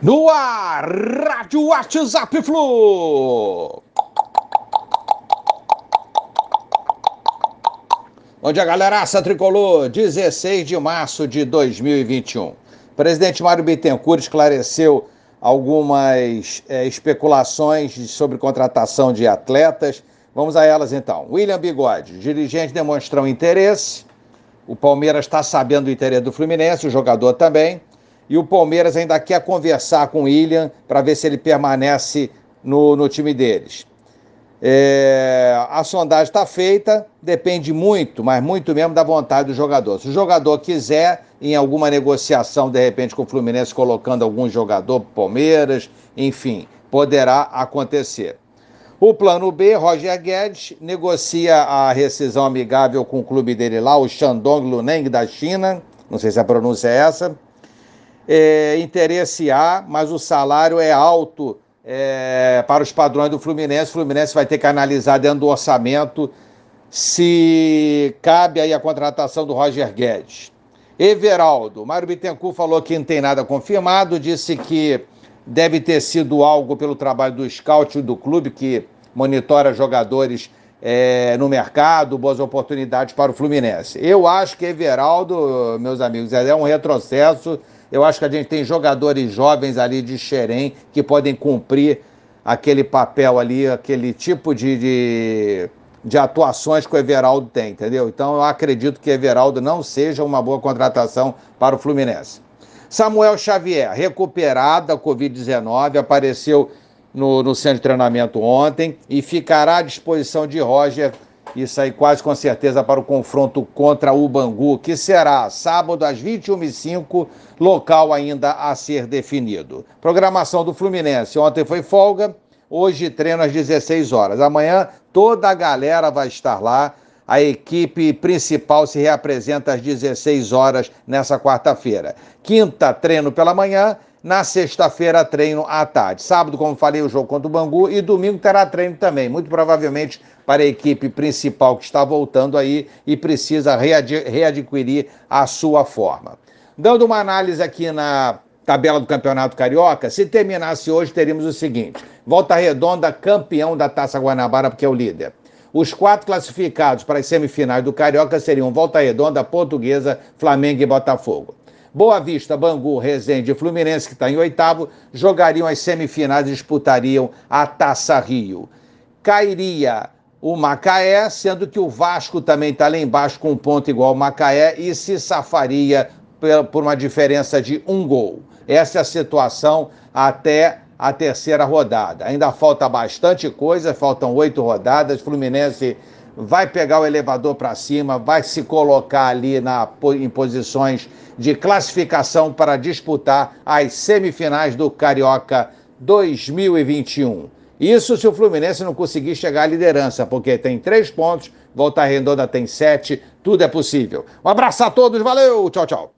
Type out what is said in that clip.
No ar, Rádio WhatsApp Flu. Bom dia, galeraça tricolor. 16 de março de 2021. O presidente Mário Bittencourt esclareceu algumas é, especulações sobre contratação de atletas. Vamos a elas então. William Bigode, dirigente demonstrou interesse. O Palmeiras está sabendo do interesse do Fluminense, o jogador também. E o Palmeiras ainda quer conversar com o William para ver se ele permanece no, no time deles. É, a sondagem está feita, depende muito, mas muito mesmo da vontade do jogador. Se o jogador quiser, em alguma negociação, de repente, com o Fluminense, colocando algum jogador Palmeiras, enfim, poderá acontecer. O plano B, Roger Guedes, negocia a rescisão amigável com o clube dele lá, o Shandong Luneng da China, não sei se a pronúncia é essa. É, interesse A, mas o salário é alto é, para os padrões do Fluminense. O Fluminense vai ter que analisar dentro do orçamento se cabe aí a contratação do Roger Guedes. Everaldo, Mário Bittencourt falou que não tem nada confirmado, disse que deve ter sido algo pelo trabalho do scout do clube, que monitora jogadores é, no mercado, boas oportunidades para o Fluminense. Eu acho que Everaldo, meus amigos, é um retrocesso eu acho que a gente tem jogadores jovens ali de Xerém que podem cumprir aquele papel ali, aquele tipo de, de, de, atuações que o Everaldo tem, entendeu? Então eu acredito que Everaldo não seja uma boa contratação para o Fluminense. Samuel Xavier, recuperado da Covid-19, apareceu no, no centro de treinamento ontem e ficará à disposição de Roger isso aí quase com certeza para o confronto contra o Bangu, que será sábado às 21h05, local ainda a ser definido. Programação do Fluminense. Ontem foi folga, hoje treino às 16 horas. Amanhã toda a galera vai estar lá. A equipe principal se reapresenta às 16 horas nessa quarta-feira. Quinta, treino pela manhã na sexta-feira, treino à tarde. Sábado, como falei, o jogo contra o Bangu. E domingo terá treino também, muito provavelmente para a equipe principal que está voltando aí e precisa read readquirir a sua forma. Dando uma análise aqui na tabela do Campeonato Carioca, se terminasse hoje, teríamos o seguinte: Volta Redonda, campeão da Taça Guanabara, porque é o líder. Os quatro classificados para as semifinais do Carioca seriam Volta Redonda, Portuguesa, Flamengo e Botafogo. Boa Vista, Bangu, Resende e Fluminense, que está em oitavo, jogariam as semifinais e disputariam a Taça Rio. Cairia o Macaé, sendo que o Vasco também está lá embaixo com um ponto igual ao Macaé e se safaria por uma diferença de um gol. Essa é a situação até a terceira rodada. Ainda falta bastante coisa, faltam oito rodadas. Fluminense vai pegar o elevador para cima, vai se colocar ali na, em posições de classificação para disputar as semifinais do Carioca 2021. Isso se o Fluminense não conseguir chegar à liderança, porque tem três pontos, Volta Redonda tem sete, tudo é possível. Um abraço a todos, valeu, tchau, tchau.